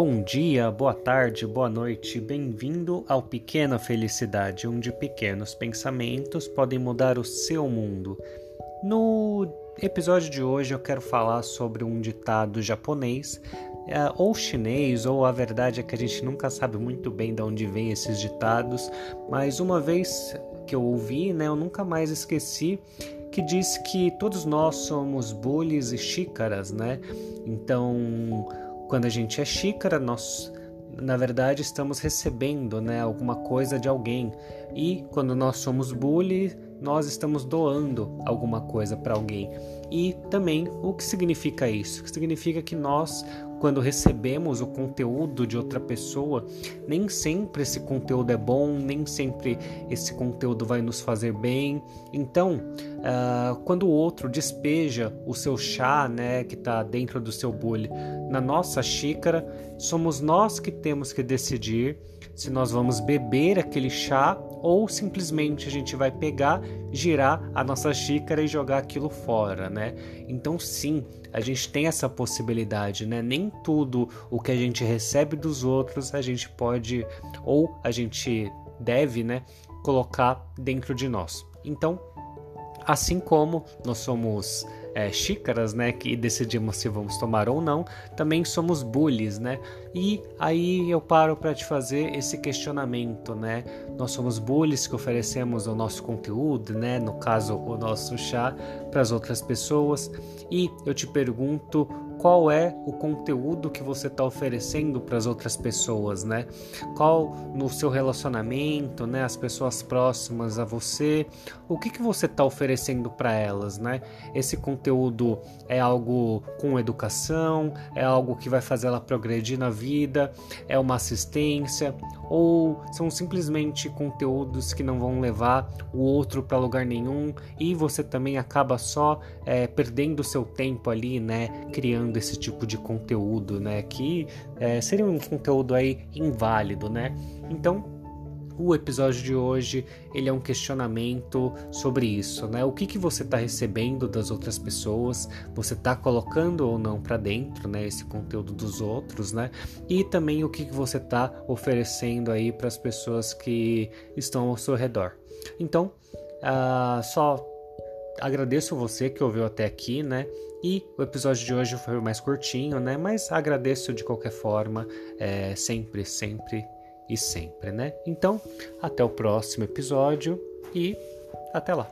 Bom dia, boa tarde, boa noite, bem-vindo ao Pequena Felicidade, onde pequenos pensamentos podem mudar o seu mundo. No episódio de hoje eu quero falar sobre um ditado japonês, é, ou chinês, ou a verdade é que a gente nunca sabe muito bem de onde vem esses ditados, mas uma vez que eu ouvi, né, eu nunca mais esqueci que diz que todos nós somos bolis e xícaras, né? Então, quando a gente é xícara, nós na verdade estamos recebendo, né, alguma coisa de alguém. E quando nós somos bully, nós estamos doando alguma coisa para alguém. E também o que significa isso? Significa que nós, quando recebemos o conteúdo de outra pessoa, nem sempre esse conteúdo é bom, nem sempre esse conteúdo vai nos fazer bem. Então, uh, quando o outro despeja o seu chá, né, que está dentro do seu bule, na nossa xícara, somos nós que temos que decidir se nós vamos beber aquele chá ou simplesmente a gente vai pegar, girar a nossa xícara e jogar aquilo fora, né? Então sim, a gente tem essa possibilidade, né? Nem tudo o que a gente recebe dos outros a gente pode ou a gente deve, né, colocar dentro de nós. Então, assim como nós somos é, xícaras, né, que decidimos se vamos tomar ou não, também somos bullies, né? E aí eu paro para te fazer esse questionamento, né? Nós somos bullies que oferecemos o nosso conteúdo, né, no caso o nosso chá para as outras pessoas, e eu te pergunto qual é o conteúdo que você está oferecendo para as outras pessoas, né? Qual no seu relacionamento, né? As pessoas próximas a você, o que que você está oferecendo para elas, né? Esse conteúdo é algo com educação, é algo que vai fazer ela progredir na vida, é uma assistência ou são simplesmente conteúdos que não vão levar o outro para lugar nenhum e você também acaba só é, perdendo seu tempo ali, né? Criando criando tipo de conteúdo, né? Que é, seria um conteúdo aí inválido, né? Então o episódio de hoje ele é um questionamento sobre isso, né? O que, que você está recebendo das outras pessoas? Você está colocando ou não para dentro, né? Esse conteúdo dos outros, né? E também o que, que você está oferecendo aí para as pessoas que estão ao seu redor. Então, uh, só agradeço você que ouviu até aqui, né? E o episódio de hoje foi mais curtinho, né? Mas agradeço de qualquer forma, é, sempre, sempre e sempre, né? Então, até o próximo episódio e até lá.